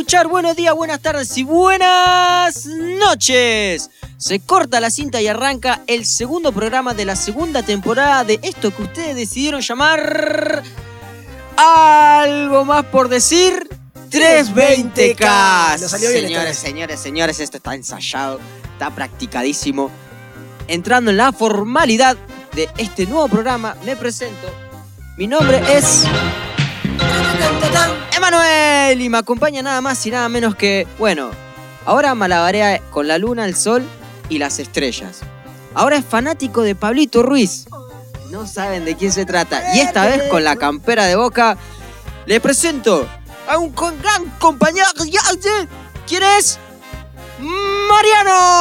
escuchar. Buenos días, buenas tardes y buenas noches. Se corta la cinta y arranca el segundo programa de la segunda temporada de esto que ustedes decidieron llamar. Algo más por decir. 320K. Nos salió bien esta señores, señores, señores, esto está ensayado, está practicadísimo. Entrando en la formalidad de este nuevo programa, me presento. Mi nombre es Emanuel y me acompaña nada más y nada menos que, bueno, ahora malabarea con la luna, el sol y las estrellas. Ahora es fanático de Pablito Ruiz. No saben de quién se trata. Y esta vez con la campera de boca, le presento a un con- gran compañero. ¿Quién es?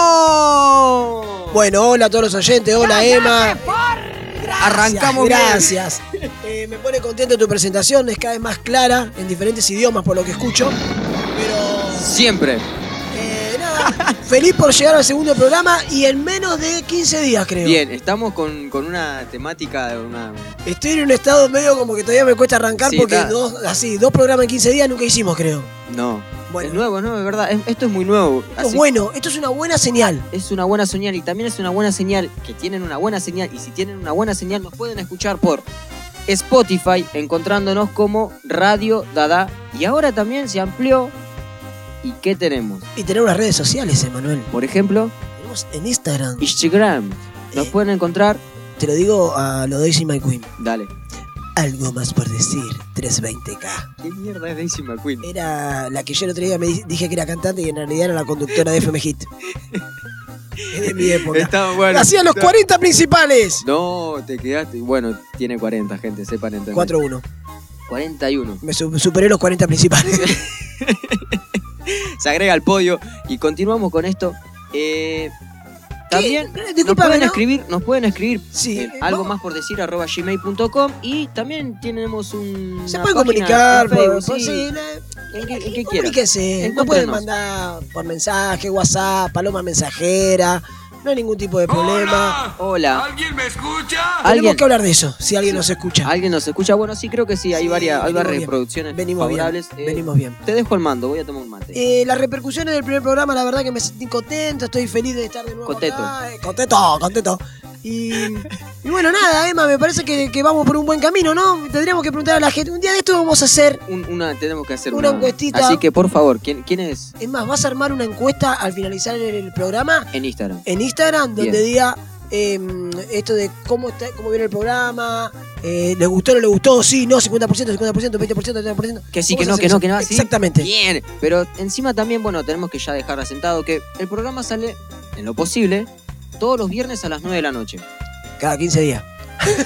Mariano. Bueno, hola a todos los oyentes, hola Emma. Arrancamos bien. Gracias. Eh, me pone contento tu presentación, es cada vez más clara, en diferentes idiomas por lo que escucho. Pero Siempre. eh, nada, feliz por llegar al segundo programa y en menos de 15 días creo. Bien, estamos con, con una temática de una. Estoy en un estado medio como que todavía me cuesta arrancar Sí, porque está. dos, así, dos programas en 15 días nunca hicimos creo. No. Bueno. Es nuevo, ¿no? Es verdad. es- esto es muy nuevo. Esto es Así- bueno, esto es una buena señal. Es una buena señal y también es una buena señal que tienen una buena señal. Y si tienen una buena señal, nos pueden escuchar por Spotify, encontrándonos como Radio Dada. Y ahora también se amplió. ¿Y qué tenemos? Y tenemos las redes sociales, Emanuel. Por ejemplo, Tenemos en Instagram. Instagram. Nos Eh. pueden encontrar. Te lo digo a lo Daisy My Queen. Dale. Algo más por decir, 320k. ¿Qué mierda es Daisy McQueen? Era la que yo el otro día me di- dije que era cantante y en realidad era la conductora de FM Hit. es de mi época. Está bueno. Hacía los 40 principales. No, te quedaste. Bueno, tiene 40, gente, sepan entender. 4-1. 41. Me su- superé los 40 principales. se agrega al podio y continuamos con esto. Eh, también ¿Qué? nos pueden ¿no? escribir, nos pueden escribir Sí. eh, algo vamos- más por decir arroba gmail.com y también tenemos un Se pueden comunicar en Facebook, por- sí, en que- en que quieran. Comuníquese. No pueden mandar por mensaje, WhatsApp, paloma mensajera. No hay ningún tipo de problema. Hola. ¿Alguien me escucha? Tenemos ¿Alguien, que hablar de eso, si alguien nos escucha. ¿Alguien nos escucha? Bueno, sí, creo que sí, hay Sí, varias, hay venimos varias bien. reproducciones Venimos bien. favorables. Eh, Venimos bien. Te dejo el mando, voy a tomar un mate. Eh, las repercusiones del primer programa, la verdad que me sentí contento, estoy feliz de estar de nuevo Contento. acá. Eh, Contento, contento. Y, y bueno, nada, Emma, me parece que, que vamos por un buen camino, ¿no? Tendríamos que preguntar a la gente. Un día de esto vamos a hacer. Un- una, tenemos que hacer Una una, encuestita. Así que, por favor, ¿quién, quién es Es más, vas a armar una encuesta al finalizar el programa en Instagram? en Instagram donde Bien. diga eh, esto de cómo está, cómo viene el programa, eh, le gustó, no le gustó, sí, no, 50%, 50%, 20%, 30%. Que sí, que no, que no, que no. ¿sí? Exactamente. Bien, pero encima también, bueno, tenemos que ya dejar asentado que el programa sale, en lo posible, todos los viernes a las 9 de la noche. Cada 15 días.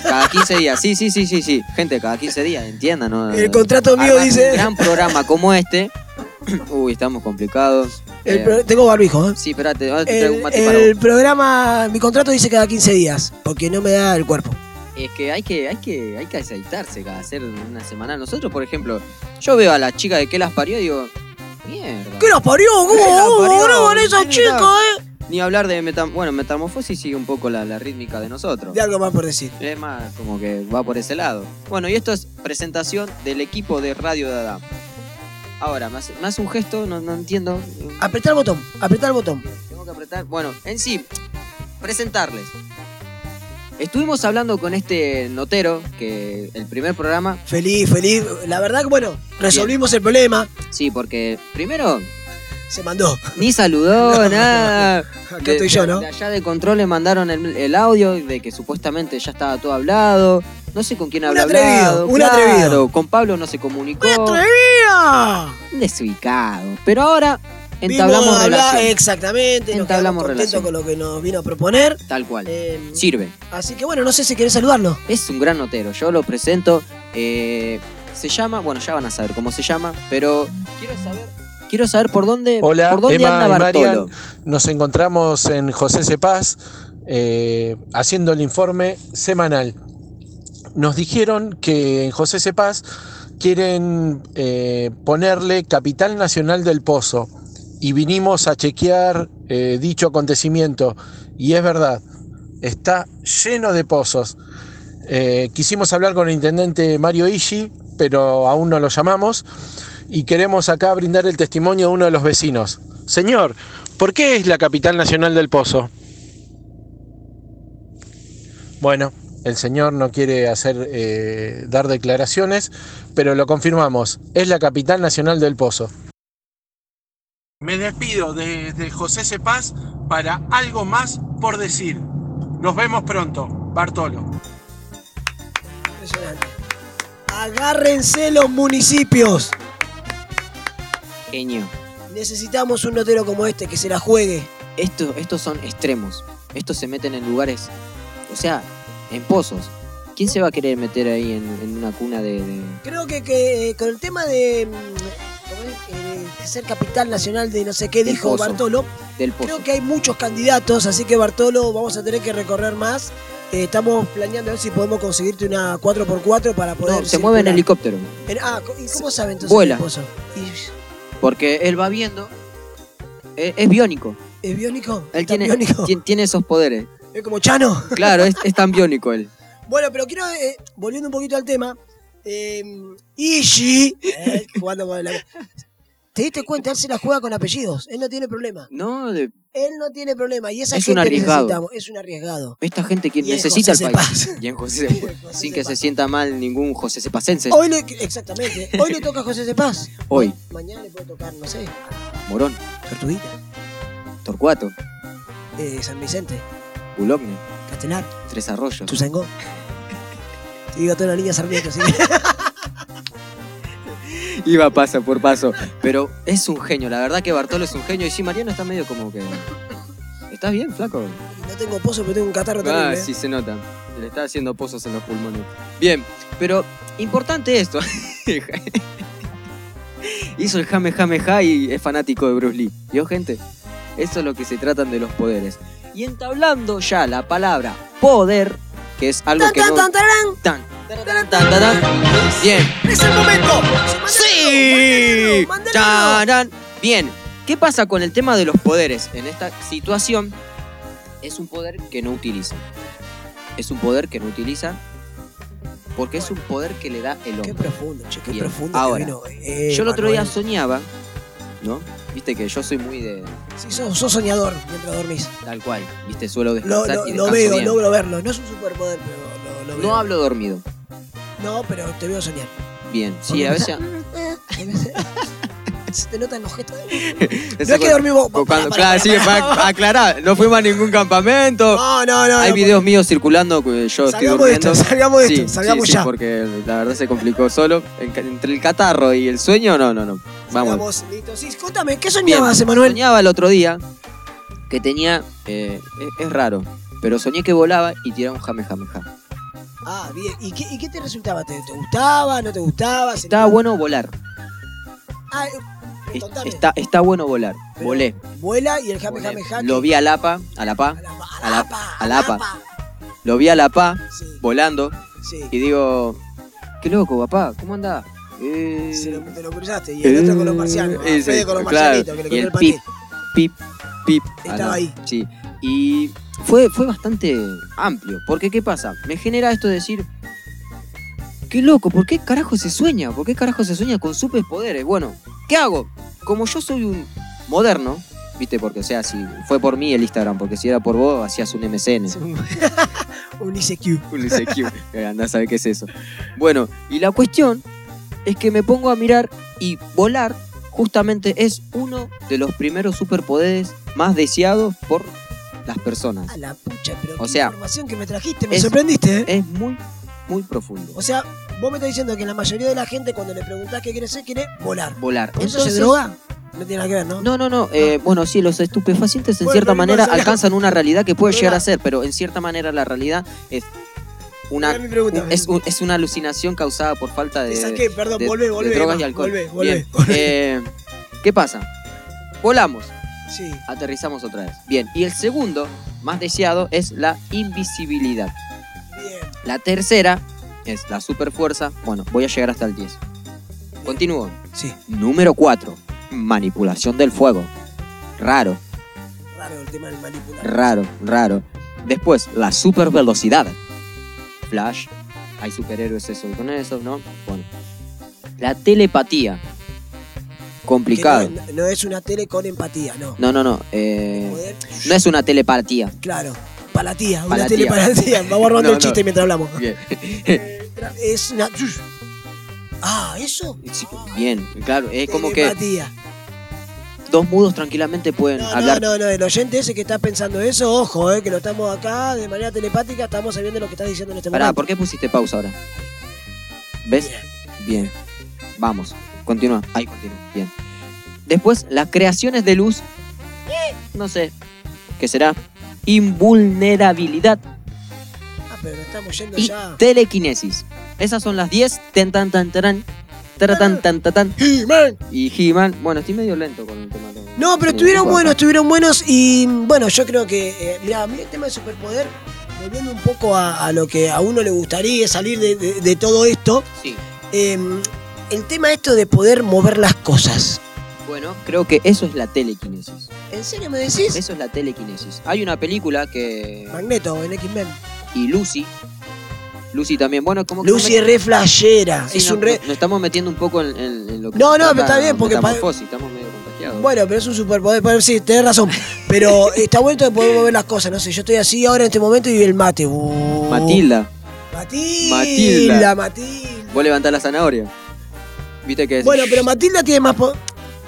Cada 15 días. Sí, sí, sí, sí, sí. Gente, cada 15 días, entiendan, ¿no? El contrato mío dice- Un gran programa como este. Uy, estamos complicados. El Eh, pro- tengo barbijo, ¿eh? Sí, espérate, ahora te traigo un El, mate para el vos. programa, mi contrato dice cada 15 días, porque no me da el cuerpo. Es que hay que, hay que, hay que aceitarse cada hacer una semana. Nosotros, por ejemplo, yo veo a la chica de que las parió y digo, mierda. ¿Qué las parió? ¿Cómo, ¿Qué las cómo graban esa Mira. chica, eh? Ni hablar de metam bueno, metamorfosis sigue un poco la, la rítmica de nosotros. De algo más por decir. Es más, como que va por ese lado. Bueno, y esto es presentación del equipo de Radio Dada. Ahora, me hace, me hace un gesto, no, no entiendo. Apretar el botón, apretar el botón. Tengo que apretar. Bueno, en sí, presentarles. Estuvimos hablando con este notero, que el primer programa, Feliz, feliz. La verdad bueno, resolvimos el problema. sí, porque primero Se mandó. ni saludó, nada. Acá estoy yo, ¿no? De allá de control le mandaron el, el audio de que supuestamente ya estaba todo hablado. No sé con quién Un habrá atrevido, hablado. un claro, atrevido. Con Pablo no se comunicó. Un desubicado. Pero ahora Vimos entablamos hablar- relación. Exactamente, Entablamos relación. con lo que nos vino a proponer. Tal cual. Eh, Sirve. así que bueno, no sé si querés saludarlo. Es un gran notero. Yo lo presento Eh, se llama, bueno, ya van a saber cómo se llama, pero quiero saber, quiero saber por dónde, Hola, por dónde Emma anda Bartolo. Nos encontramos en José Cepaz eh, haciendo el informe semanal. Nos dijeron que en José Cepaz quieren eh, ponerle Capital Nacional del Pozo y vinimos a chequear eh, dicho acontecimiento y es verdad, está lleno de pozos. Eh, quisimos hablar con el intendente Mario Ishi, pero aún no lo llamamos y queremos acá brindar el testimonio de uno de los vecinos. Señor, ¿por qué es la capital nacional del pozo? Bueno, el señor no quiere hacer eh, dar declaraciones, pero lo confirmamos. Es la capital nacional del pozo. Me despido desde José Cepaz para algo más por decir. Nos vemos pronto, Bartolo. Agárrense los municipios. Genio. Necesitamos un notero como este que se la juegue. Esto, estos son extremos. Estos se meten en lugares, o sea, en pozos. ¿Quién se va a querer meter ahí en, en una cuna de, de- Creo que, que, eh, con el tema de, mm. Eh, de ser capital nacional de no sé qué Del dijo pozo. Bartolo, del pozo? creo que hay muchos candidatos, así que Bartolo vamos a tener que recorrer más. Eh, estamos planeando a ver si podemos conseguirte una 4x4 para poder. No, se mueve en helicóptero. En- ah, ¿y cómo sabe entonces? Vuela. el pozo? ¿Y- Porque él va viendo. Es, es biónico. ¿Es biónico? Él ¿Está tiene, biónico? tiene esos poderes. ¿Es como Chano? Claro, es, es tan biónico él. Bueno, pero quiero, eh, volviendo un poquito al tema, eh, Ishi, eh, jugando con la... ¿Te diste cuenta? Él se la juega con apellidos, él no tiene problema. No, de- Él no tiene problema y esa Es un gente arriesgado. necesitamos, es un arriesgado. esta gente que Y en necesita el José país. Cepaz. Y en José Sin que se sienta mal ningún José Cepacense. Hoy le, exactamente, hoy le toca a José Cepaz. Hoy. Ma- Mañana le puede tocar, no sé, Morón, Tortuguita, Torcuato, eh, San Vicente, Bulogne, Castelar, Tres Arroyos. Tuzangó. Digo toda la línea Sarmiento, ¿sí? Iba paso por paso. Pero es un genio, la verdad que Bartolo es un genio. Y sí, Mariano está medio como que. ¿Estás bien, flaco? No tengo pozo, pero tengo un catarro Ah, terrible. ¿eh? sí se nota. Le está haciendo pozos en los pulmones. Bien, pero importante esto. Hizo el jame jame ja y es fanático de Bruce Lee. ¿Vio, gente? Eso es lo que se tratan de los poderes. Y entablando ya la palabra poder, que es algo Tan, que tan, no... tan, Bien. ¡Es el momento! ¡Sí! Tarán. Bien, ¿qué pasa con el tema de los poderes? En esta situación es un poder que no utiliza. Es un poder que no utiliza porque es un poder que le da el Qué hombre. profundo, che, qué Bien, profundo. ahora, que vino, eh, Yo el otro día soñaba, ¿no? Viste que yo soy muy de Sí, sos, sos soñador mientras dormís. tal cual, viste, suelo Lo, descansar lo- y lo veo, bien. logro verlo. No es un superpoder, pero lo, lo veo. No hablo dormido. No, pero te veo soñar. Bien, sí, a veces... Se te notan los gestos. No es que Pará, cuando- pará, claro, pará, sí, para aclarar, no fuimos a ningún campamento. No, no, no. Hay no, videos míos circulando que yo estoy Salgamos de durmiendo. esto, salgamos de Sí, esto, salgamos sí, sí, ya. porque la verdad se complicó solo. En- Entre el catarro y el sueño, no, no, no. Vamos. Salgamos, listo. Sí, contame, ¿qué soñabas, Emanuel? Soñaba el otro día que tenía. eh, es, es raro, pero soñé que volaba y tiraba un jame jame jame. Ah, bien. ¿Y qué, y qué te resultaba? ¿Te, te gustaba? ¿No te gustaba? Estaba bueno volar. Ah, eh, Es- contame. Está, está bueno volar. Pero Volé. Vuela y el jame volé. jame jame. Lo vi a la pa, a la pa, A la, a la- pa, a la pa. lo vi a la pa Sí, volando sí. y digo, qué loco, papá, ¿cómo andás? Eh, Se lo, te lo cruzaste. Y el otro con los marcianos. Eh, ese, con los claro. marcianitos, que le Y el el pip, pip, pip. Estaba no. ahí. Sí. Y fue, fue bastante amplio. Porque, ¿qué pasa? Me genera esto de decir. Qué loco, ¿por qué carajo se sueña? ¿Por qué carajo se sueña con superpoderes? Bueno, ¿qué hago? Como yo soy un moderno, ¿viste? Porque, o sea, si fue por mí el Instagram, porque si era por vos, hacías un MCN. Un ICQ. Un ICQ. Eh, Andá a saber qué es eso. Bueno, y la cuestión es que me pongo a mirar y volar justamente es uno de los primeros superpoderes más deseados por las personas. A la pucha, pero O qué sea, información que me trajiste. Me es- sorprendiste, ¿eh? Es muy, muy profundo. O sea, vos me estás diciendo que la mayoría de la gente cuando le preguntás qué quiere ser, quiere volar. Volar. ¿Con eso se droga? No tiene nada que ver, ¿no? No, no, no. eh, bueno, sí, los estupefacientes en Bueno, cierta manera alcanzan una realidad que puede llegar a ser, pero en cierta manera la realidad es una, pregunta. es, un- es una alucinación causada por falta de, perdón, volvé, de volvé. drogas y alcohol. Volvé, volvé, Bien. volvé. Eh, ¿Qué pasa? Volamos, Sí. aterrizamos otra vez. Bien, y el segundo, más deseado, es la invisibilidad. Bien. La tercera es la superfuerza. Bueno, voy a llegar hasta el 10. Continúo. Sí. Número 4. Manipulación del fuego. Raro, Raro el tema del manipular. raro, raro. Después, la super velocidad. Flash. Hay superhéroes eso con eso, ¿no? Bueno. La telepatía. Complicado. No, no es una tele con empatía, no. No, no, no. eh, no es una telepatía. Claro. Palatía, una tele palatía. Vamos armando No, el chiste no. mientras hablamos. Bien. Es una. Ah, eso. Sí, Bien, claro. Es como que dos mudos tranquilamente pueden hablar. no, no, no, el oyente ese que está pensando eso, ojo, eh, que lo estamos acá de manera telepática, estamos sabiendo lo que está diciendo en este Pará, momento. ¿por qué pusiste pausa ahora? ¿Ves? Bien. Vamos. Continúa. Ahí continúa. Bien. Después, las creaciones de luz. No sé. ¿Qué será? Invulnerabilidad Ah, pero estamos yendo y ya. telequinesis. Esas son las 10. Ten, tan, tan, tarán, taratán, tan, tan, tan. He-Man. Y He-Man. Bueno, estoy medio lento con el tema. de- No, pero de- estuvieron de- buenos, estuvieron buenos y bueno, yo creo que, eh, mira, a mí el tema del superpoder, volviendo un poco a, a lo que a uno le gustaría salir de, de- de todo esto, Sí. eh, el tema esto de poder mover las cosas. Bueno, creo que eso es la telequinesis. ¿En serio me decís? Eso es la telequinesis. Hay una película que. Magneto en X-Men. Y Lucy. Lucy también. Bueno, como que. Lucy es re flashera, Sí, es no, un re... nos estamos metiendo un poco en, en- en lo que No, no, pero está bien, porque estamos medio contagiados. Bueno, pero es un superpoder, pero sí, tenés razón. Pero está bueno de poder mover las cosas, no sé, yo estoy así ahora en este momento y el mate. uh, Matilda, Matilda. Matilda. Matilda. vos levantás la zanahoria. Viste que es. Bueno, pero Matilda tiene más po-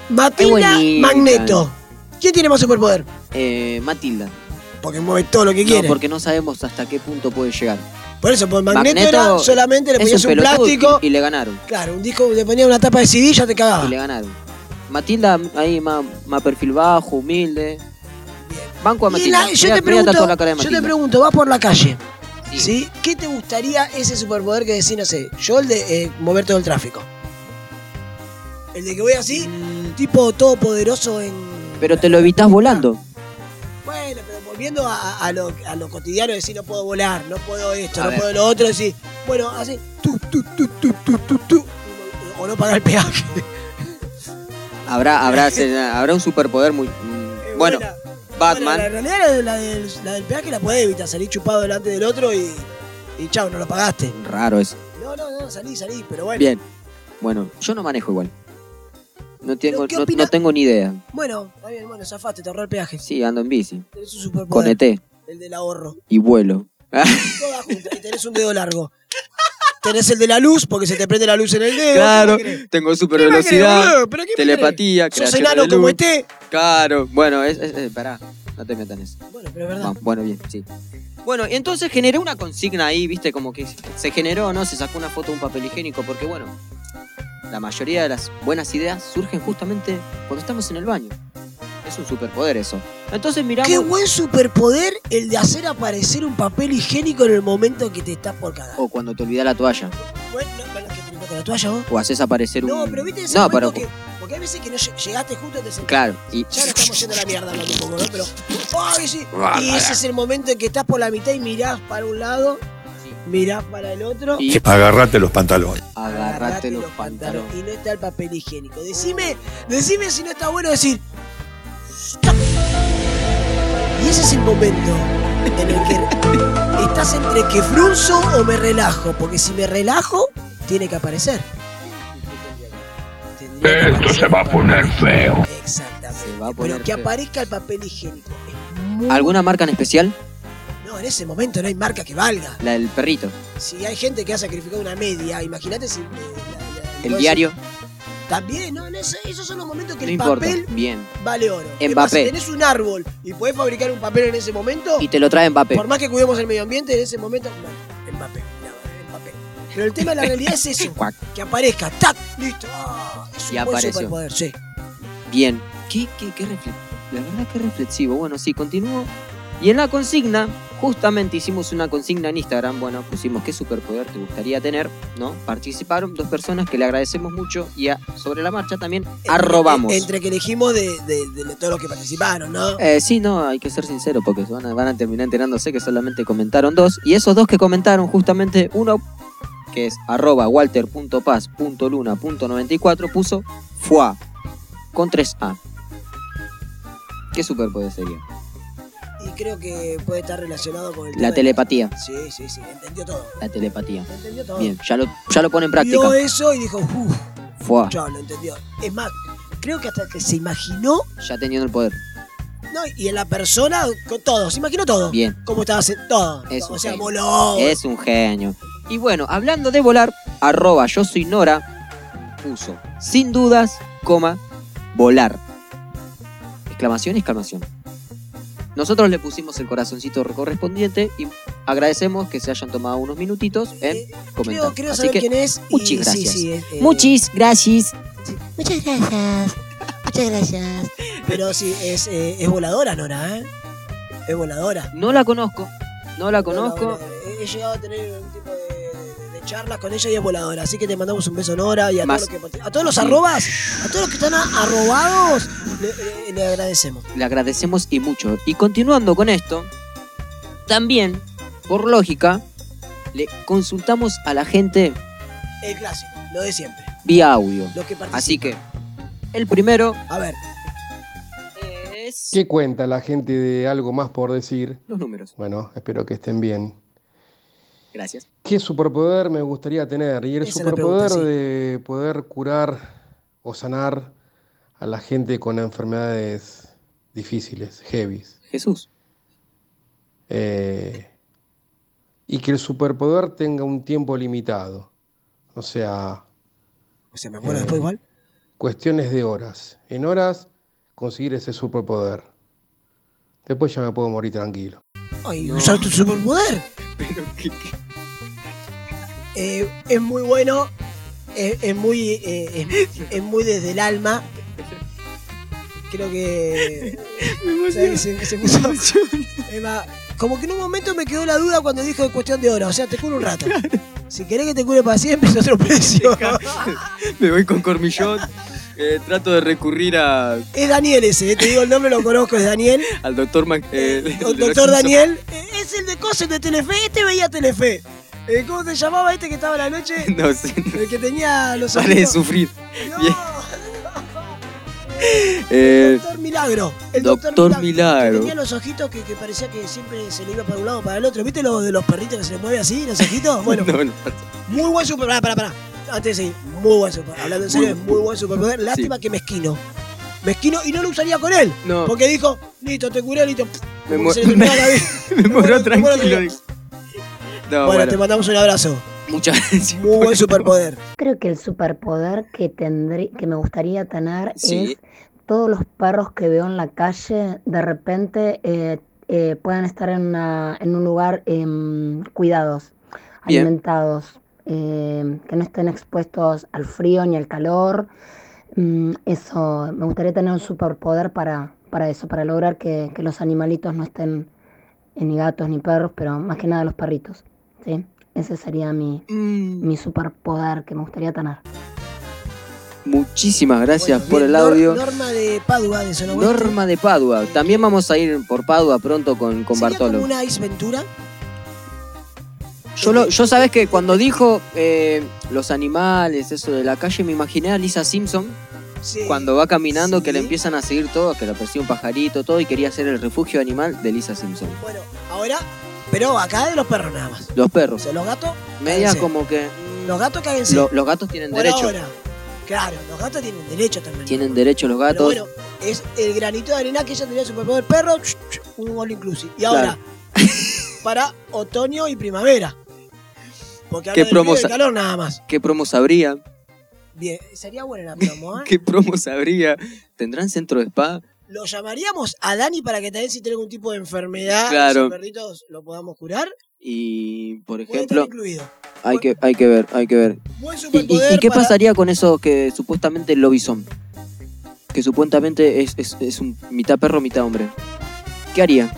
Matilda. Magneto. ¿Quién tiene más superpoder? Eh, Matilda. Porque mueve todo lo que No, quiere. porque no sabemos hasta qué punto puede llegar. Por eso, pues Magneto, Magneto era solamente le ponías un, plástico. Y, y le ganaron. Claro, un disco, le ponías una tapa de CD y ya te cagaba. Y le ganaron. Matilda, ahí más, más perfil bajo, humilde. Banco a Matilda. la- yo, Mirá- te mirá pregunto, tatuar la cara de yo te Matilda. pregunto, vas por la calle, Sí. ¿sí? ¿Qué te gustaría ese superpoder que decís, no sé, yo el de eh, mover todo el tráfico? El de que voy así, tipo todopoderoso en... Pero te lo evitas volando. Bueno, pero volviendo a, a lo, a lo cotidiano, decir no puedo volar, no puedo esto, A no ver. puedo lo otro, decir, bueno, así, o no pagar el peaje. Habrá, habrá, habrá un superpoder muy. mm, Es bueno, buena. Batman. Bueno, la realidad la, de- la del, la del peaje la podés evitar, salir chupado delante del otro y, y chao, no lo pagaste. Raro eso. No, no, no, salí, salí, pero bueno. Bien. Bueno, yo no manejo igual. No tengo, ¿qué no, no tengo ni idea. Bueno, está bien, bueno, zafaste, te ahorró el peaje. Sí, ando en bici. Tenés un Con superpoder, ET el del ahorro. y vuelo. Todas juntas, y tenés un dedo largo. Tenés el de la luz, porque se te prende la luz en el dedo. claro, tengo super ¿Qué más querés, velocidad, telepatía? Sos enano como este. Claro, bueno, es, es- es- pará, no te metas en eso. Bueno, pero es verdad. Va, bueno, bien, sí. Bueno, y entonces generé una consigna ahí, viste, como que se generó, ¿no? Se sacó una foto de un papel higiénico, porque bueno, la mayoría de las buenas ideas surgen justamente cuando estamos en el baño. Es un superpoder eso. Entonces miramos. Qué buen superpoder el de hacer aparecer un papel higiénico en el momento que te estás por cagar. O cuando te olvidas la toalla. Bueno, con la toalla vos. O haces aparecer un. No, pero viste ese No, momento pero. que. Porque hay veces que no lle- llegaste justo te sentás. Claro, y. Ya no estamos yendo a la mierda hablando un poco, ¿no? Pero. ¡Ay, sí! Ah, Y ese es el momento en que estás por la mitad y mirás para un lado, mirás para el otro. Y Agarrate los pantalones. agarrate los pantalones. Y no está el papel higiénico. Decime, decime si no está bueno decir. "Stop". Y ese es el momento en el que estás entre que frunzo o me relajo. Porque si me relajo, tiene que aparecer. Que Esto se va a poner feo. Exactamente. Se va a poner Pero que feo. aparezca el papel higiénico. Es muy- ¿Alguna marca en especial? No, en ese momento no hay marca que valga. La del perrito. Si hay gente que ha sacrificado una media, imagínate si. eh, la- la- El diario. También, no, no, eso- esos son los momentos que No el importa. papel Bien. vale oro. Mbappé. Es más, si tenés un árbol y podés fabricar un papel en ese momento, Y te lo trae Mbappé. por más que cuidemos el medio ambiente, en ese momento. Mbappé. Pero el tema de la realidad es eso: que aparezca, ¡tac! ¡Listo! Ah, es un Y buen apareció. superpoder, sí. Bien. ¿Qué, qué, qué La verdad que reflexivo. Bueno, sí, continúo. Y en la consigna justamente hicimos una consigna en Instagram, bueno, pusimos qué superpoder te gustaría tener, ¿no? Participaron dos personas que le agradecemos mucho y a- sobre la marcha también arrobamos. Entre, entre que elegimos de, de- de todos los que participaron, ¿no? Eh, sí, no, hay que ser sincero porque van a, van a terminar enterándose que solamente comentaron dos. Y esos dos que comentaron, justamente uno, que es arroba walter.paz.luna.94, puso FUA con 3A. ¿Qué superpoder sería? Y creo que puede estar relacionado con el tema La de- telepatía. Sí, sí, sí, entendió todo. La telepatía. Entendió todo. Bien, ya lo, ya lo pone en práctica. Vio eso y dijo, uff, FUA, ya lo entendió. Es más, creo que hasta que se imaginó, ya teniendo el poder. ¿no? Y en la persona, con todo, se imaginó todo. Bien. Cómo estaba haciendo todo. Es o un sea, genio. Es un genio. Y bueno, hablando de volar, arroba yo soy Nora, puso, sin dudas, coma, volar. Exclamación, exclamación. Nosotros le pusimos el corazoncito correspondiente y agradecemos que se hayan tomado unos minutitos en Eh, comentar. Creo, creo Así saber que, quién es. y sí, gracias. sí, es, eh, muchis gracias. Muchas gracias. Muchas gracias. Pero sí, es, eh, es voladora, Nora, ¿eh? Es voladora. No la conozco, no la conozco. No, no, he- he llegado a tener un tipo de charlas con ella y es voladora. Así que te mandamos un beso, Nora, y a, Más. todos, los que, a todos los arrobas, a todos los que están arrobados, le, le- le agradecemos. Le agradecemos y mucho. Y continuando con esto, también, por lógica, le consultamos a la gente El clásico, lo de siempre. vía audio. Que. Así que, el primero A ver, es... ¿Qué cuenta la gente de algo más por decir? Los números. Bueno, espero que estén bien. Gracias. ¿Qué superpoder me gustaría tener? Y el Esa superpoder pregunta, sí. de poder curar o sanar a la gente con enfermedades difíciles, heavies. Jesús. Eh, y que el superpoder tenga un tiempo limitado. O sea, o sea, me muero Eh, después igual. cuestiones de horas. En horas conseguir ese superpoder. Después ya me puedo morir tranquilo. Ay, No. usar tu superpoder. Eh, es muy bueno, eh, es, muy, eh, es, es muy desde el alma. Creo que. ¿sabes? Se, se puso- como que en un momento me quedó la duda cuando dijo de cuestión de horas. O sea, te curo un rato. Si querés que te cure para siempre, es otro precio. Me voy con cormillón. eh, trato de recurrir a, es Daniel ese, eh, te digo el nombre, lo conozco, es Daniel. al doctor Mac- eh, los doctor. Daniel. es el de cosas de Telefe. Este veía Telefe. Eh, ¿Cómo se llamaba este que estaba a la noche? No sé. El que tenía los Pare de ojitos- sufrir. No, Bien. Eh, Doctor Milagro. El Doctor Milagro. Que tenía los ojitos que, que parecía que siempre se le iba para un lado o para el otro. ¿Viste lo de los perritos que se le mueve así, los ojitos? Bueno, no, no. muy buen super. Pará, pará, pará. Antes de seguir, muy buen super. Hablando en serio, Muy- es muy buen superpoder. Lástima que mezquino. Mezquino y no lo usaría con él. No. Porque dijo, listo, te curé, listo. Me Como mu- vida. Me muero muero tranquilo. tranquilo. No, bueno, bueno, te mandamos un abrazo. muchas gracias. Muy buen superpoder. Creo que el superpoder que tendrí, que me gustaría tener Sí. es todos los perros que veo en la calle de repente eh, eh, puedan estar en, una- en un lugar em, cuidados, Bien. alimentados, em, que no estén expuestos al frío ni al calor. Mm, eso, me gustaría tener un superpoder para, para eso, para lograr que, que los animalitos no estén eh, ni gatos ni perros, pero más que nada los perritos. ¿Sí? Ese sería mi, Mm, mi superpoder que me gustaría tener. muchísimas gracias Bueno, por el audio. Norma de Padua, de. Norma de Padua. También vamos a ir por Padua pronto con, con ¿Sería Bartolo. como una Ace Ventura? Yo, lo, yo sabes que cuando dijo eh, los animales, eso de la calle, me imaginé a Lisa Simpson Sí. cuando va caminando que le empiezan a seguir todos, que la persigue un pajarito, todo, y quería ser el refugio animal de Lisa Simpson. Bueno, ahora, pero acá de los perros nada más. Los O perros. sea, los gatos, Media cáguense. como que. los gatos cáguense. lo- los gatos tienen Por derecho. ahora. Claro, los gatos tienen derecho también. Tienen derecho los Pero gatos. bueno, es el granito de arena que ella tenía superpoder perro, un all inclusive. Y ahora, para otoño y primavera. Porque ¿Qué habla del frío y promos- del calor nada más. ¿Qué promos habría? Bien, sería buena la promo, ¿eh? ¿Qué promos habría? ¿Tendrán centro de spa? Lo llamaríamos a Dani para que también si tiene algún tipo de enfermedad, Claro. los perritos lo podamos curar. Y, por ejemplo, incluido. hay que, hay que ver, hay que ver. ¿Y, y- y qué para- pasaría con esos que supuestamente lobby son? Que supuestamente es, es, es un mitad perro, mitad hombre. ¿Qué haría?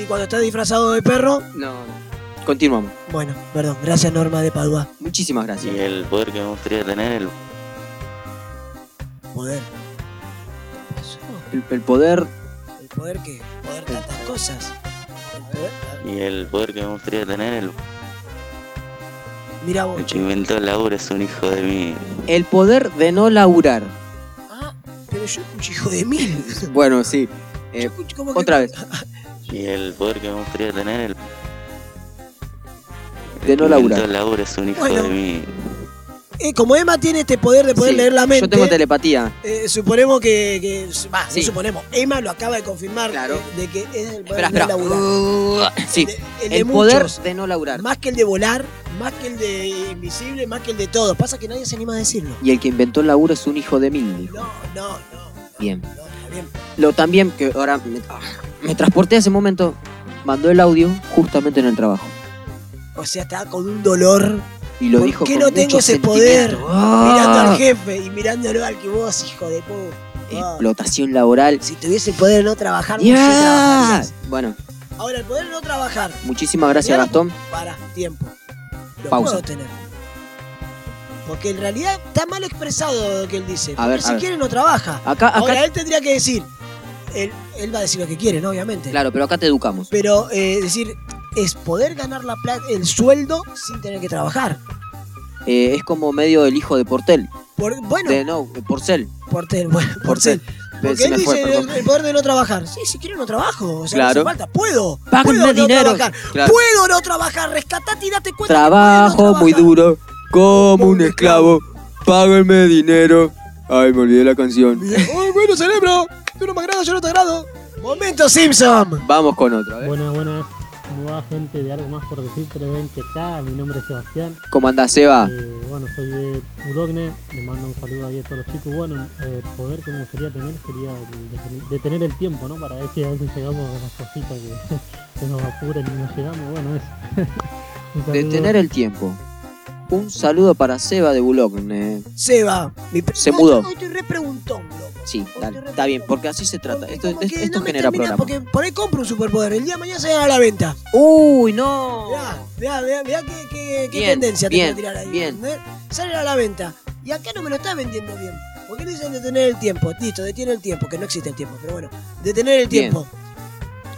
Y cuando está disfrazado de perro, No. Continuamos. bueno, perdón. Gracias, Norma de Padua. Muchísimas gracias. Y el poder que me gustaría tener, el Poder. El, el poder. ¿El poder qué? Poder tantas cosas. El poder. y el poder que me gustaría tener, el, Mira vos. el que inventó el laburo es un hijo de mí. El poder de no laburar. Ah, pero yo escucho hijo de mil. Bueno, sí. Eh, que- otra vez. Y el poder que me gustaría tener, el, De no laburar. el laburo es un hijo Bueno. de mí. Eh, como Emma tiene este poder de poder Sí, leer la mente. Yo tengo telepatía. eh, suponemos que. que va, Sí. no suponemos. Emma lo acaba de confirmar. Claro. De, que es el poder Espera, de espera. laburar. Uh, sí. El, de- el de El poder muchos. de no laburar. Más que el de volar, más que el de invisible, más que el de todo. Pasa que nadie se anima a decirlo. Y el que inventó el laburo es un hijo de mil. dijo. No, no, no. Bien. no. Lo también que ahora me, ah, me transporté a ese momento. Mandó el audio justamente en el trabajo. O sea, estaba con un dolor. Y lo ¿Por dijo qué no tengo ese poder? ¡Ah! Mirando al jefe y mirándolo al que vos, hijo de puta. Ah. Explotación laboral. Si tuviese el poder de no trabajar, no ¡Ya! sé trabajarías. Bueno, Ahora, el poder de no trabajar, muchísimas gracias, Mirá, Gastón. para, tiempo. Lo Pausa. puedo tener. Porque en realidad está mal expresado lo que él dice. A ver, si a ver. quiere, no trabaja. Acá, acá. Ahora, él tendría que decir. Él, él va a decir lo que quiere, ¿no? Obviamente. Claro, pero acá te educamos. Pero eh, decir, es poder ganar la plata, el sueldo sin tener que trabajar. Eh, es como medio el hijo de Portel. Por, bueno, De, no, de Porcel. Portel, bueno, Porcel. Porque Se él me dice fue, el, poder de no trabajar. Sí, si quiero no trabajo. O sea, no Claro. hace falta. Puedo. Páguenme puedo no dinero. trabajar. Claro. Puedo no trabajar. Rescatate y date cuenta. Trabajo que no muy duro, como un esclavo. Páguenme dinero. Ay, me olvidé la canción. Ay, bueno, cerebro. Tú no me agradas, yo no te agrado. Momento Simpson. Vamos con otro, a ver. Buenas, buenas. ¿Cómo va gente de algo más por decir 320K? Mi nombre es Sebastián. ¿Cómo andás, Seba? Eh, bueno, soy de Udogne. Le mando un saludo ahí a todos los chicos. Bueno, eh, el poder que me gustaría tener sería de, tener el tiempo, ¿no? Para ver si a veces llegamos a las cositas que, que nos apuren y no llegamos. Bueno, es. Un De tener el tiempo. Un saludo para Seba de Bulogne. Seba. Mi pre- Se mudó. Estoy re preguntón, loco. Sí, dale, está bien, porque así se trata. Porque Esto, es- que esto no genera programa. Porque por ahí compro un superpoder. El día de mañana se va a la venta. Uy, no. Mirá, mirá, mirá, mirá qué, qué- qué Bien, tendencia te bien, a tirar ahí. bien. ¿entendés? Sale a la venta. Y acá no me lo está vendiendo bien. Porque dicen detener el tiempo. Listo, detiene el tiempo, que no existe el tiempo, pero bueno. Detener el Bien. tiempo.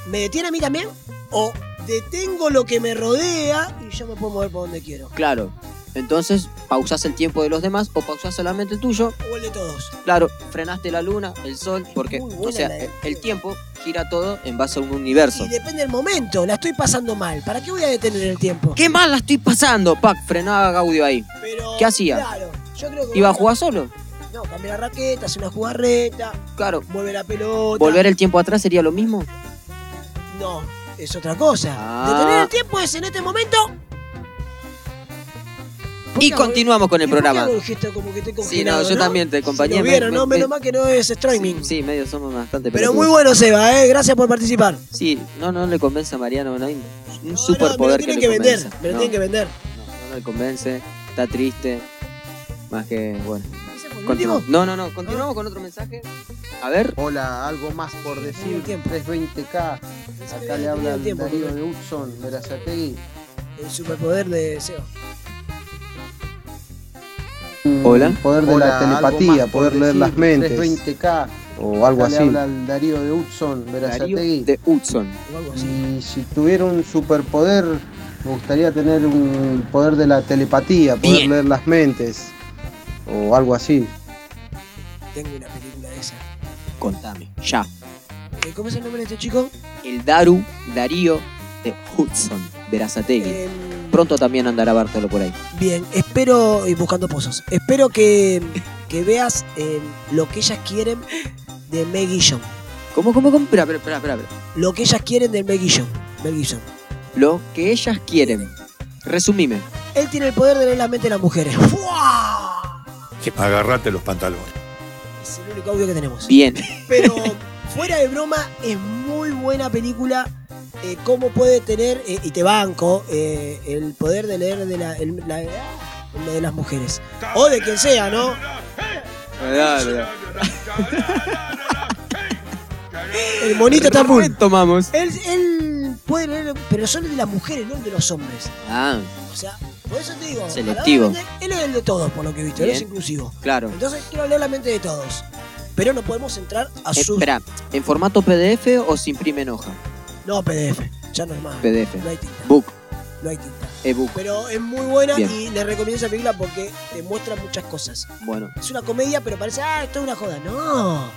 ¿Me detiene a mí también? ¿O detengo lo que me rodea y yo me puedo mover por donde quiero? Claro. Entonces, pausás el tiempo de los demás o pausás solamente el tuyo. O el de todos. Claro, frenaste la luna, el sol, porque, o sea, la- el, tiempo gira todo en base a un universo. Y depende del momento. La estoy pasando mal. ¿Para qué voy a detener el tiempo? ¡Qué mal la estoy pasando! Pac, frenaba Gaudio ahí. Pero, ¿Qué hacía? Claro. Yo creo que ¿Iba a jugar solo? No, cambia la raqueta, hace una jugarreta, Claro. mueve la pelota. ¿Volver el tiempo atrás sería lo mismo? No, es otra cosa. Ah. Detener el tiempo es en este momento. ¿Por Y continuamos con el ¿Y por qué programa. como que Sí, no, yo también te acompañé. Si vieron, me- ¿no? me- Menos mal que no es streaming. Sí, medio somos bastante Pero muy bueno, Seba, ¿eh? Gracias por participar. Sí, no, no le convence a Mariano, no hay un No, no, superpoder me lo que tienen le que vender. convenza. Me lo no, tienen que vender. no, no le convence, está triste. Más que, bueno. ¿Ese fue el continuamos. último? No, no, no, continuamos con otro mensaje. A ver. Hola, algo más por decir. 320K. Pensé que Acá le habla el tiempo, Darío de Hudson, Verazategui. El superpoder de Seba. Hola. Poder de Hola, la telepatía, poder leer decir, las mentes. 320K. O algo así. habla el Darío de Hudson, Verazategui. de Hudson. O algo así. Y si tuviera un superpoder, me gustaría tener un poder de la telepatía, poder Bien. leer las mentes. O algo así. Tengo una película de esa. Contame, ya. Eh, ¿Cómo es el nombre de este chico? El Daru Darío de Hudson, Verazategui. Pronto también andará Bartolo por ahí. Bien, espero, y buscando pozos, espero que, que veas em, lo que ellas quieren de Meg Gibson. ¿Cómo, cómo, cómo? Espera, espera, espera, espera. Lo que ellas quieren de Meg. Mel Gibson. Lo que ellas quieren. Resumime. Él tiene el poder de leer la mente de las mujeres. ¡Fua! Agarrate los pantalones. Es el único audio que tenemos. Bien. Pero fuera de broma, es muy buena película. Eh, cómo puede tener, eh, y te banco, eh, el poder de leer de, la, el- la- de las mujeres. O de quien sea, ¿no? El monito está full. Tomamos. Él, él puede leer, pero el de las mujeres, no el de los hombres. Ah, O sea, por eso te digo. Selectivo. Él es el de todos, por lo que he visto, él es inclusivo. claro. Entonces quiero leer la mente de todos. Pero no podemos entrar a sus. Espera, ¿en formato PDF o se imprime en hoja? No, PDF. Ya no es más. PDF. No hay tinta. Book, No hay tinta. ebook. Pero es muy buena Bien. y le recomiendo esa película porque te muestra muchas cosas. Bueno. Es una comedia, pero parece, ah, esto es una joda. No. No.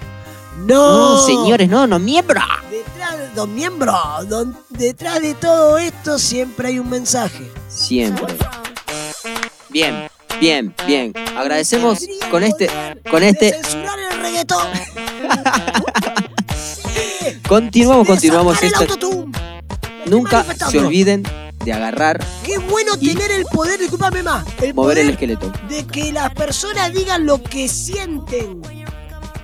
No, señores, no, no, miembro. Detrás de miembros, don- detrás de todo esto siempre hay un mensaje. Siempre. Bien, bien, bien. Agradecemos con este, con este. Censurar el reggaetón. Continuamos, continuamos autotune. Nunca se olviden de agarrar, Qué bueno tener el poder, discúlpame más, el mover poder el esqueleto. de que las personas digan lo que sienten.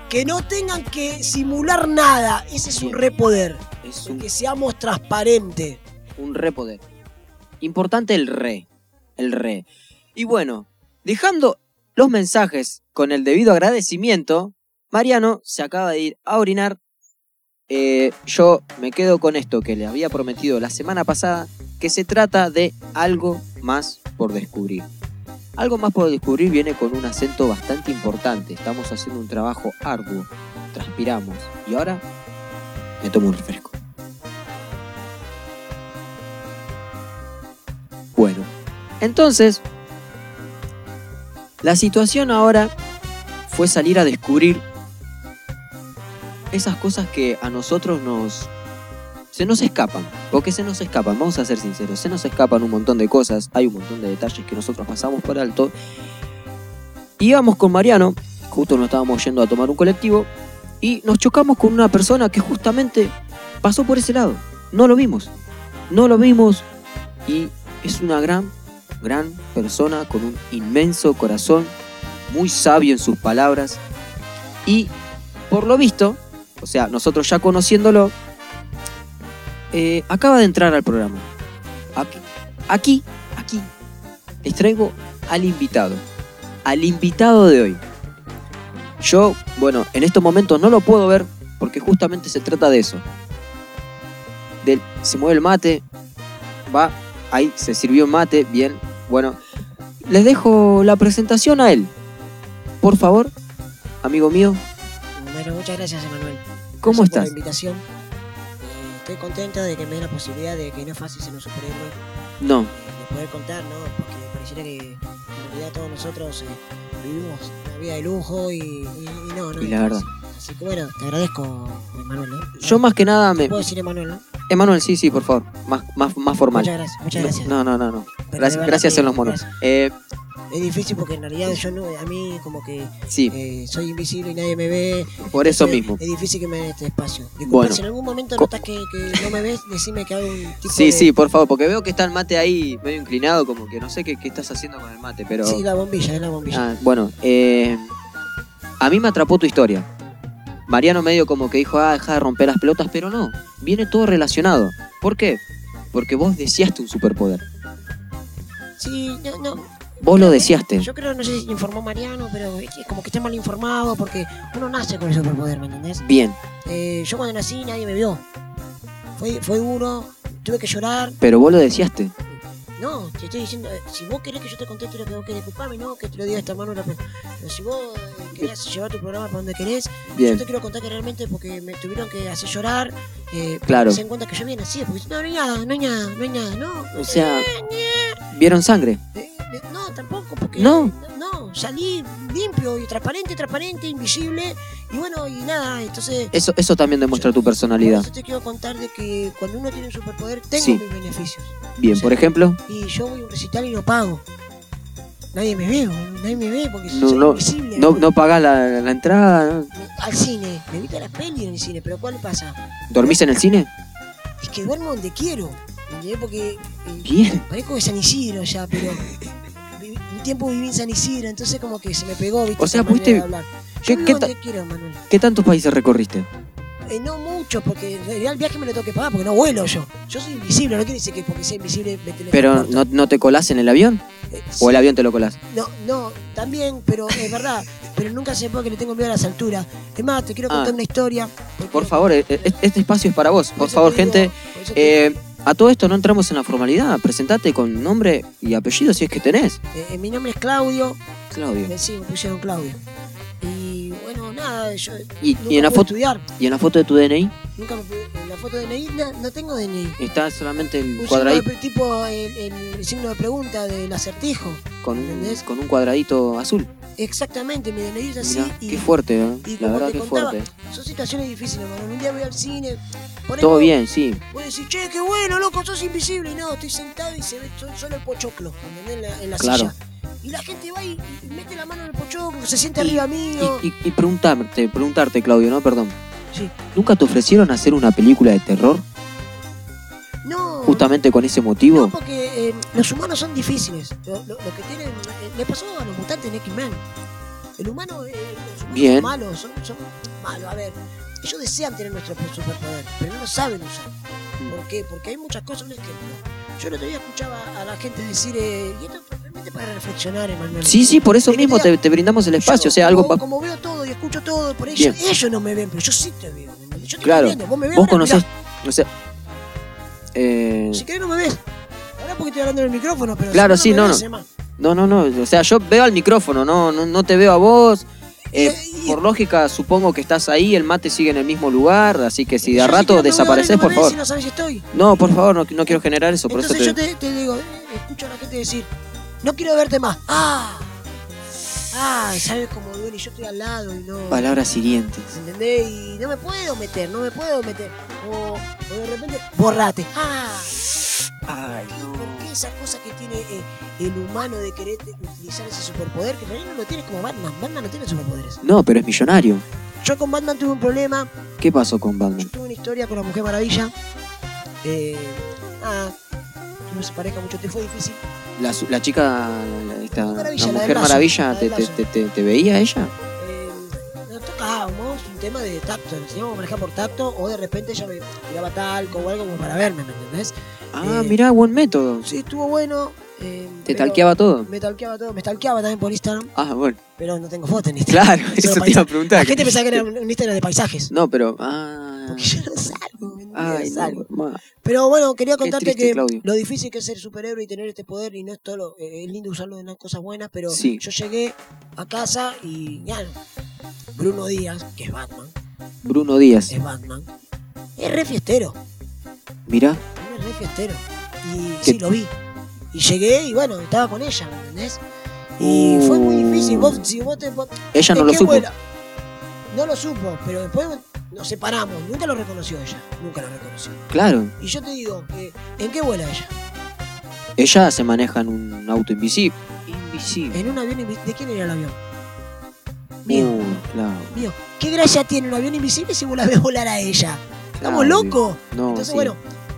Que no tengan que simular nada. Ese es un repoder. Es un, que seamos transparentes. un repoder. Importante el re. El re. Y bueno, dejando los mensajes con el debido agradecimiento, Mariano se acaba de ir a orinar. Eh, yo me quedo con esto que le había prometido la semana pasada, que se trata de algo más por descubrir. Algo más por descubrir viene con un acento bastante importante. Estamos haciendo un trabajo arduo. Transpiramos. Y ahora me tomo un refresco. Bueno, entonces, la situación ahora fue salir a descubrir esas cosas que a nosotros nos... Se nos escapan, porque se nos escapan, vamos a ser sinceros, se nos escapan un montón de cosas, hay un montón de detalles que nosotros pasamos por alto. Íbamos con Mariano, justo nos estábamos yendo a tomar un colectivo, y nos chocamos con una persona que justamente pasó por ese lado. No lo vimos, no lo vimos, y es una gran, gran persona con un inmenso corazón, muy sabio en sus palabras y por lo visto, o sea, nosotros ya conociéndolo, eh, acaba de entrar al programa. Aquí, aquí, aquí, les traigo al invitado, al invitado de hoy. Yo, bueno, en estos momentos no lo puedo ver porque justamente se trata de eso. Del, se mueve el mate, va Ahí se sirvió mate, bien. Bueno, les dejo la presentación a él. Por favor, amigo mío, Bueno, muchas gracias, Emanuel. ¿cómo Gracias por la estás? invitación. Eh, estoy contento de que me dé la posibilidad de que no es fácil ser un superhéroe. No, eh, de poder contar, ¿no? Porque pareciera que en realidad todos nosotros eh, vivimos una vida de lujo y, y- y no, no. Y la verdad. fácil. Así que bueno, te agradezco, Emanuel, ¿no? yo más que nada me... Puedo decir Emanuel, ¿no? Emanuel, sí, sí, por favor, más, más, más formal. Muchas gracias, muchas gracias. No, no, no, no. Pero Gracias, gracias que- en los monos. gracias. Eh, Es difícil porque en realidad yo no, a mí como que sí, eh, soy invisible y nadie me ve. por eso mismo. Es difícil que me den este espacio. Disculpa, Bueno. si en algún momento notas que, que no me ves, decime que hago un tipo Sí, de... sí, por favor, porque veo que está el mate ahí medio inclinado, como que no sé qué, qué estás haciendo con el mate, pero... Sí, la bombilla, es la bombilla. Ah, bueno, eh, a mí me atrapó tu historia. Mariano medio como que dijo, ah, deja de romper las pelotas, pero no, viene todo relacionado. ¿Por qué? Porque vos deseaste un superpoder. Sí, no, no. Vos lo deseaste. Yo creo, no sé si informó Mariano, pero es como que está mal informado porque uno nace con el superpoder, ¿me entendés? Bien, Eh, yo cuando nací nadie me vio. Fue, fue duro, tuve que llorar. pero vos lo deseaste. No, te estoy diciendo, eh, si vos querés que yo te conteste lo que vos querés, disculpame, no, que te lo diga esta mano. Pero, pero si vos eh, querés llevar tu programa para donde querés, Bien. yo te quiero contar que realmente porque me tuvieron que hacer llorar. Eh, Claro. Se cuenta que yo bien nací, porque no, no hay nada, no hay nada, no hay nada, no. O sea, ¿vieron sangre? Eh, no. No. No, salí limpio y transparente, transparente, invisible. Y bueno, y nada, entonces. Eso, eso también demuestra tu personalidad. eso te quiero contar de que cuando uno tiene un superpoder, tengo Sí. mis beneficios. Bien, por ejemplo, Y yo voy a un recital y no pago. Nadie me ve, nadie me ve porque no, soy no, invisible. no, no pagás la, la entrada. ¿no? Al cine, me evito las pelis en el cine, pero ¿cuál pasa? ¿Dormís en el cine? Es que duermo donde quiero. Porque eh, Bien. parezco de San Isidro ya, pero tiempo viví en San Isidro, entonces como que se me pegó, ¿viste? O sea, hablar. ¿Qué- qué donde quiero, Manuel. ¿Qué tantos países recorriste? Eh, no mucho, porque en realidad el viaje me lo tengo que pagar porque no vuelo yo. Yo soy invisible, no quiere decir que porque sea invisible me ¿Pero no, no te colás en el avión? Eh, ¿O el avión te lo colás? No, no, también, pero es verdad. Pero nunca se puede que le tengo miedo a las alturas. Es más, te quiero Ah. contar una historia. Por quiero- favor, eh, este espacio es para vos. por favor, digo- gente, por eh, A todo esto no entramos en la formalidad. Presentate con nombre y apellido si es que tenés. Eh, eh, mi nombre es Claudio. Claudio. Me, sí, me pusieron Claudio. Y bueno, nada, yo Y, nunca y en la foto estudiar. y en la foto de tu DNI Nunca me pude- en la foto de DNI no, no tengo DNI. está solamente el Un cuadradito signo de, tipo el, el signo de pregunta del acertijo. con un, ¿entendés? con un cuadradito azul. Exactamente, DNI es así. Mirá, y, qué fuerte, ¿eh? y La verdad que fuerte. Son situaciones difíciles, hermano. Un día voy al cine. por Todo bien, sí. Voy a decir, che, qué bueno, loco, sos invisible. Y no, estoy sentado y se ve so- solo el pochoclo, ¿entendés? En la, en la Claro. silla. Y la gente va y, y mete la mano en el pochoclo, se siente arriba mío. Y, y preguntarte, preguntarte, Claudio, ¿no? Perdón. Sí. ¿Nunca te ofrecieron hacer una película de terror No, justamente con ese motivo? no, porque eh, los humanos son difíciles. Lo, lo- lo que tienen. eh, le pasó a los mutantes en X-Men. El humano, eh, los humanos Bien. son malos, son, son malos. A ver, ellos desean tener nuestro superpoder, pero no lo saben usar. Mm. ¿Por qué? Porque hay muchas cosas. Un ejemplo. Yo el otro día escuchaba a la gente decir, eh, y esto es realmente para reflexionar, Emanuel. Sí, sí, por eso mismo te, te brindamos el espacio. Yo, o sea, algo como, como veo todo y escucho todo, por ellos, Bien. ellos no me ven, pero yo sí te veo. Yo te Claro. viendo, vos me ves Vos ahora, conocés. mirá. O sea. Eh, Si querés no me ves. Ahora porque estoy hablando en el micrófono, pero Claro, si sí, no, ves, no. Emma. no, no, no. O sea, yo veo al micrófono, no, no, no te veo a vos. Eh, por lógica, supongo que estás ahí, el mate sigue en el mismo lugar, así que si de a si rato desapareces, no por favor. y no sabes si estoy. No, por favor, no, no quiero generar eso, por Entonces eso yo te digo, eh, escucho a la gente decir, no quiero verte más. ¡Ah! ¡Ah! ¿Sabes cómo duele? Yo estoy al lado y no... Palabras hirientes. ¿Entendés? Y no me puedo meter, no me puedo meter. O, o de repente, borrate. ¡Ah! Ay, ¿Por qué esa cosa que tiene eh, el humano de querer utilizar ese superpoder? Que en realidad no lo tiene como Batman. Batman no tiene superpoderes. No, pero es millonario. Yo con Batman tuve un problema. ¿Qué pasó con Batman? Tuve una historia con la Mujer Maravilla. Eh, ah, no se pareja mucho, te fue difícil. La, la chica, la, esta- Maravilla, la mujer maravilla, la te, te, te, veía ella? Eh, nos tocábamos un tema de tacto, nos enseñamos a manejar por tacto o de repente ella me tiraba talco o algo como para verme, ¿me entendés? Ah, Eh, mirá, buen método. Sí, estuvo bueno. eh, ¿Te talqueaba todo? Me talqueaba todo, me talqueaba también por Instagram, Ah, bueno. pero no tengo foto en Instagram. Claro, eso te iba a preguntar. La gente pensaba que era un un Instagram de paisajes. No, pero... Ah, Porque yo no salgo, ¿me ay, no, Salgo. Pero bueno, quería contarte triste, que Claudio. lo difícil que es ser superhéroe y tener este poder y no es todo lo- eh, es lindo usarlo en las cosas buenas, pero Sí. yo llegué a casa y ya Bruno Díaz, que es Batman, Bruno Díaz. es Batman, es re fiestero, Mirá, es re fiestero. Y ¿Qué? sí, lo vi. Y llegué y bueno, estaba con ella, ¿me entendés? Y fue muy Uh. difícil. Vos, si vos te, vos- ella ¿en no lo supo. No lo supo, pero después nos separamos. Nunca lo reconoció ella. Nunca lo reconoció. Claro, Y yo te digo, que, ¿en qué vuela ella? ella se maneja en un auto invisible. Invisible. En un avión invi- ¿De quién era el avión? Mío, Uh, claro. mío. ¿Qué gracia tiene un avión invisible si vos la ves volar a ella? ¿Estamos locos? No, Entonces, sí. bueno,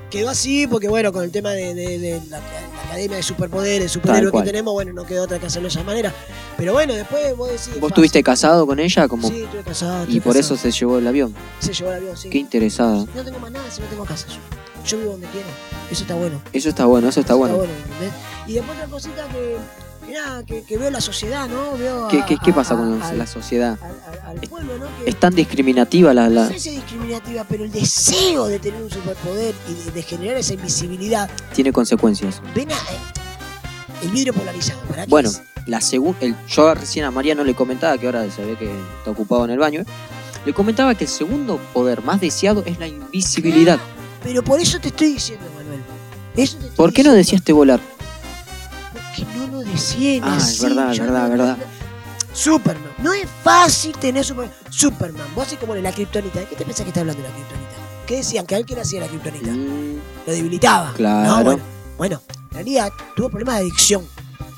quedó así porque, bueno, con el tema de, de- de la, la Academia de Superpoderes, superhéroes que tenemos, bueno, no quedó otra que hacerlo de esa manera. Pero bueno, después vos decís. ¿Vos estuviste casado con ella? Como... Sí, estuve casado. y estuve por casado. eso se llevó el avión. Se llevó el avión, sí. Qué interesada. No tengo más nada si no tengo casa. Yo, yo vivo donde quiero. Eso está bueno. Eso está bueno, eso está Eso bueno. ¿entendés? Y después otra cosita que, mirá, que, que veo la sociedad, ¿no? Veo ¿Qué, a- qué, pasa a- con la- al- la sociedad? al, pueblo, ¿no? Que Es tan discriminativa la... no la... sé si es discriminativa, pero el deseo de tener un superpoder y de, de generar esa invisibilidad. Tiene consecuencias. Ven a, eh, el vidrio polarizado, ¿para qué Bueno, es? la segunda... Yo recién a Mariano le comentaba, que ahora se ve que está ocupado en el baño, ¿eh? le comentaba que el segundo poder más deseado es la invisibilidad. Pero por eso te estoy diciendo, Manuel. Eso te estoy ¿Por qué no deseaste volar? Que no lo deseé. Ah, es verdad, yo verdad, no- verdad. Superman. No es fácil tener super... Superman. Vos así como la kriptonita. ¿De qué te pensás que está hablando de la kriptonita? ¿Qué decían? Que a él que le hacía la kriptonita. Mm, Lo debilitaba. Claro. No, bueno, bueno, en realidad tuvo problemas de adicción.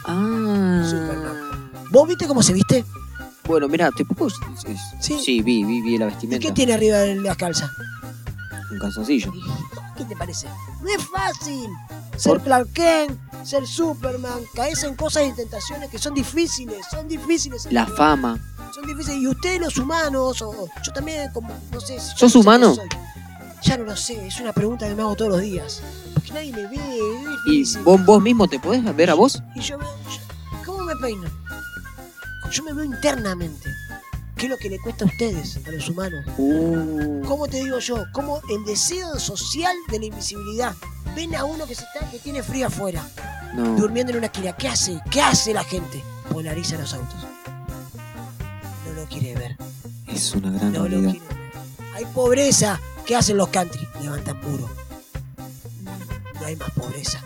Ah. Superman. ¿Vos viste cómo se viste? Bueno, mira, te puedo... Sí. Sí, vi, vi, vi la ¿Y vestimenta. qué tiene arriba de las calzas? Un calzoncillo. ¿Qué te parece? No es fácil ser Clark Kent, ser Superman, caerse en cosas y tentaciones que son difíciles, son difíciles. La fama. Son difíciles. Y ustedes los humanos, o yo también, como, no sé. si- ¿Sos no sé humano? Ya no lo sé, es una pregunta que me hago todos los días. Porque nadie me ve, ¿Y vos, vos mismo te podés ver a vos? Y yo- ¿cómo me peino? Yo me veo internamente. ¿Qué es lo que le cuesta a ustedes, a los humanos? Uh, ¿Cómo te digo yo? ¿Cómo el deseo social de la invisibilidad? ven a uno que se está, que tiene frío afuera, No. durmiendo en una esquina. ¿Qué hace? ¿Qué hace la gente? Polariza los autos. No lo quiere ver. Es una gran No lo realidad. quiere ver. Hay pobreza. ¿Qué hacen los country? Levantan muro. No hay más pobreza.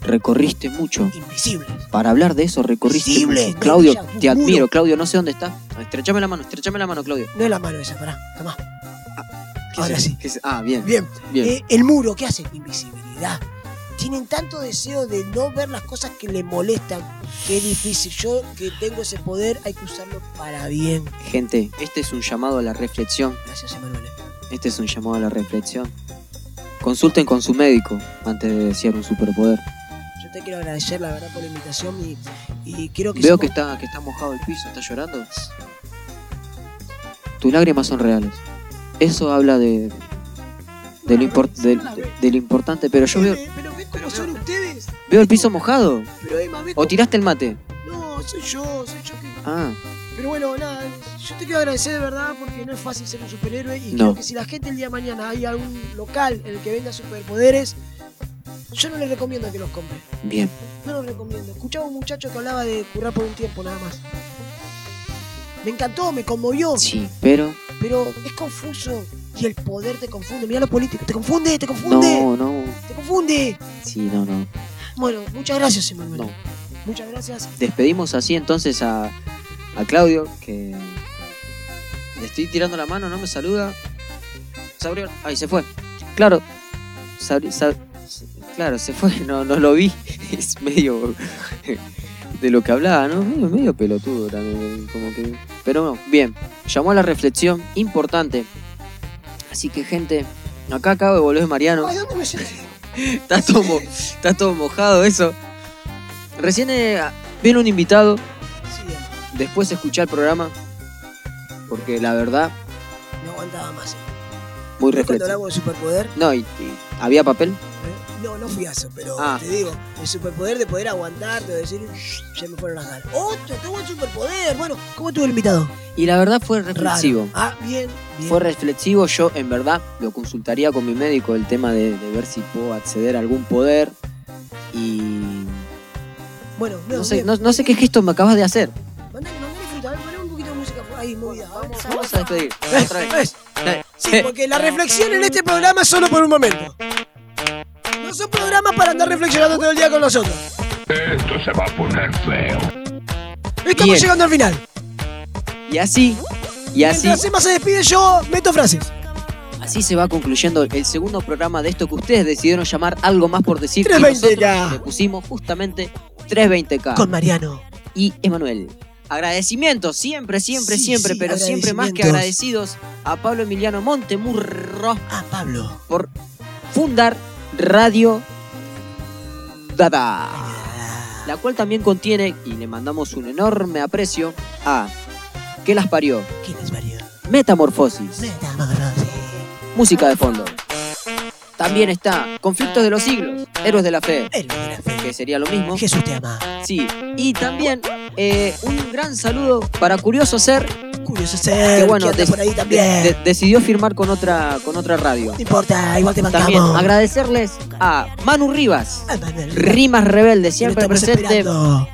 Recorriste mucho. Invisible. Para hablar de eso, recorriste Visible, mucho. no Claudio, te admiro. Claudio, no sé dónde está. Estrechame la mano, estrechame la mano, Claudio. No es la mano esa, pará. Toma. ¿Qué Ahora es- sí. qué es- Ah, bien. Bien. Bien. Eh, el muro, ¿qué hace? Invisibilidad. Tienen tanto deseo de no ver las cosas que les molestan, que es difícil. Yo que tengo ese poder, hay que usarlo para bien. Gente, este es un llamado a la reflexión. Gracias, Emanuel. Este es un llamado a la reflexión. Consulten con su médico antes de desear un superpoder. Te quiero agradecer, la verdad, por la invitación y, y quiero que Veo sepa- que está, que está mojado el piso, está llorando. Tus lágrimas son reales. Eso habla de, de, lo, import- de- de- de lo importante, pero yo veo, Pero ven cómo son ustedes. veo el piso mojado. Pero Emma, ¿O tiraste el mate? No, soy yo, soy yo. que- Ah, Pero bueno, nada, yo te quiero agradecer de verdad porque no es fácil ser un superhéroe y No. creo que si la gente el día de mañana hay algún local en el que venda superpoderes, yo no les recomiendo que los compre. bien. No los recomiendo. Escuchaba un muchacho que hablaba de curar por un tiempo nada más. Me encantó, me conmovió. Sí, pero Pero es confuso y el poder te confunde. Mira los políticos, te confunde, te confunde, no, no. te confunde. Sí, no, no. Bueno, muchas gracias, Emanuel. No. Muchas gracias. Despedimos así entonces a, a Claudio, que le estoy tirando la mano, no me saluda. Se abrió. Ahí se fue. Claro. se se claro, se fue, no, no lo vi. Es medio de lo que hablaba, ¿no? Medio, medio pelotudo también, como que. Pero no, bien. Llamó a la reflexión, importante. Así que, gente, acá acabo de volver Mariano. Ay, ¿dónde me? Está todo, mo- está todo mojado eso. Recién eh, viene un invitado. Sí, bien. Después escuché el programa. Porque la verdad, no aguantaba más. eh. muy reflexivo. hablamos de superpoder, No, y, y había papel. No, no fui a eso, pero Ah. te digo, el superpoder de poder aguantar, de decir, "Shh, ya me fueron las ganas. ¡Otro! ¡Tengo el superpoder! Bueno, ¿cómo estuvo el invitado? Y la verdad fue Raro. reflexivo. Ah, bien, bien. Fue reflexivo. Yo, en verdad, lo consultaría con mi médico el tema de, de ver si puedo acceder a algún poder. Y. Bueno, no, No sé, no, no sé qué gesto me acabas de hacer. Mandale, mandale fruta, ponle un poquito de música ahí, movida. Vamos, Vamos a despedir. ¿Ves? Otra vez. Sí, porque la reflexión en este programa es solo por un momento. No son programas para andar reflexionando todo el día con nosotros. Esto se va a poner feo. Estamos Bien. llegando al final. Y así. Y así. Mientras Emma se despide, yo meto frases. Así se va concluyendo el segundo programa de esto que ustedes decidieron llamar algo más por decir. y 320K. nosotros Le pusimos justamente 320K. Con Mariano. y Emanuel. Agradecimientos, siempre, siempre, Sí, siempre, sí, pero siempre más que agradecidos a Pablo Emiliano Montemurro Ah, Pablo. por fundar Radio Dada, la cual también contiene, y le mandamos un enorme aprecio, a ¿Qué las parió? ¿Quién es Mario? Metamorfosis, Metamorfosis. música de fondo. También está Conflictos de los siglos, Héroes de la Fe, Héroe de la fe. que sería lo mismo. Jesús te ama. Sí, y también eh, un gran saludo para Curioso Ser, Curioso ser que bueno, que anda des- por ahí también. de- decidió firmar con otra, con otra radio. no importa, igual te También bancamos. agradecerles a Manu Rivas, Ah, Rimas Rebeldes, te siempre estamos presente. esperando.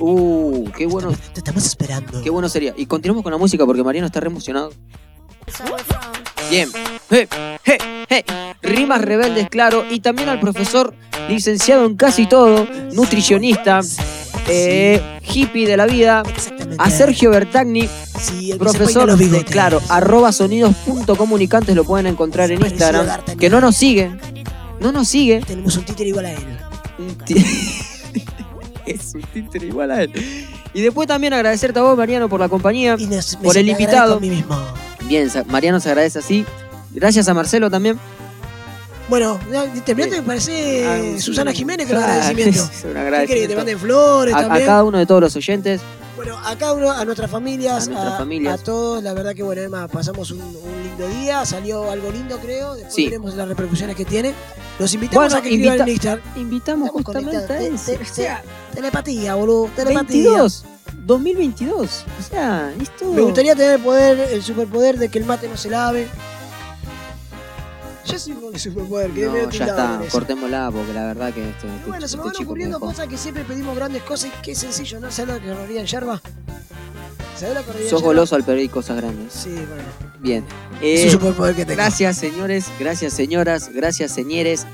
Uh, qué bueno, Te estamos esperando. qué bueno sería. Y continuamos con la música porque Mariano está re emocionado. Bien. Je, je. Rimas Rebeldes, claro. Y también al profesor licenciado en casi todo, nutricionista, eh, hippie de la vida, a Sergio Bertagni, Sí, profesor de, claro, arroba sonidos.comunicantes lo pueden encontrar en Instagram. Que no nos sigue. No nos sigue. Tenemos un títere igual a él. Es un títere igual a él. Y después también agradecerte a vos, Mariano, por la compañía. Y nos- me Por el invitado. Bien, Mariano se agradece así. Gracias a Marcelo también. Bueno, ya, terminaste, me parece Ah, Susana Jiménez con el claro, agradecimiento. es un ¿Qué agradecimiento. querés que te manden flores A, a también? cada uno de todos los oyentes. Bueno, a cada uno, a nuestras familias, A nuestras familias. a todos, la verdad que bueno, Emma, pasamos un, un lindo día, salió algo lindo creo, después Sí. veremos las repercusiones que tiene. Los invitamos Bueno, a que escriban invita- en Instagram. Invitamos Estamos justamente a conectados. eso. Te- te- O sea, Telepatía, boludo, telepatía. 22. 2022. O sea, es todo. Me gustaría tener el poder, el superpoder de que el mate no se lave. Yo soy un superpoder, que No, ya está, cortémosla porque la verdad que este, Y este, bueno, se me este van ocurriendo cosas que siempre pedimos grandes cosas y qué sencillo, ¿no? ¿Sabes lo que correría en yerba? ¿Sabes lo que correría en Sos goloso al pedir cosas grandes. Sí, bueno. Bien. Es Eh, un superpoder que tengo. gracias, señores. Gracias, señoras. Gracias, señores.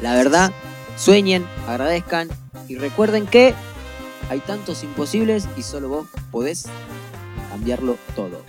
La verdad, sueñen, agradezcan y recuerden que hay tantos imposibles y solo vos podés cambiarlo todo.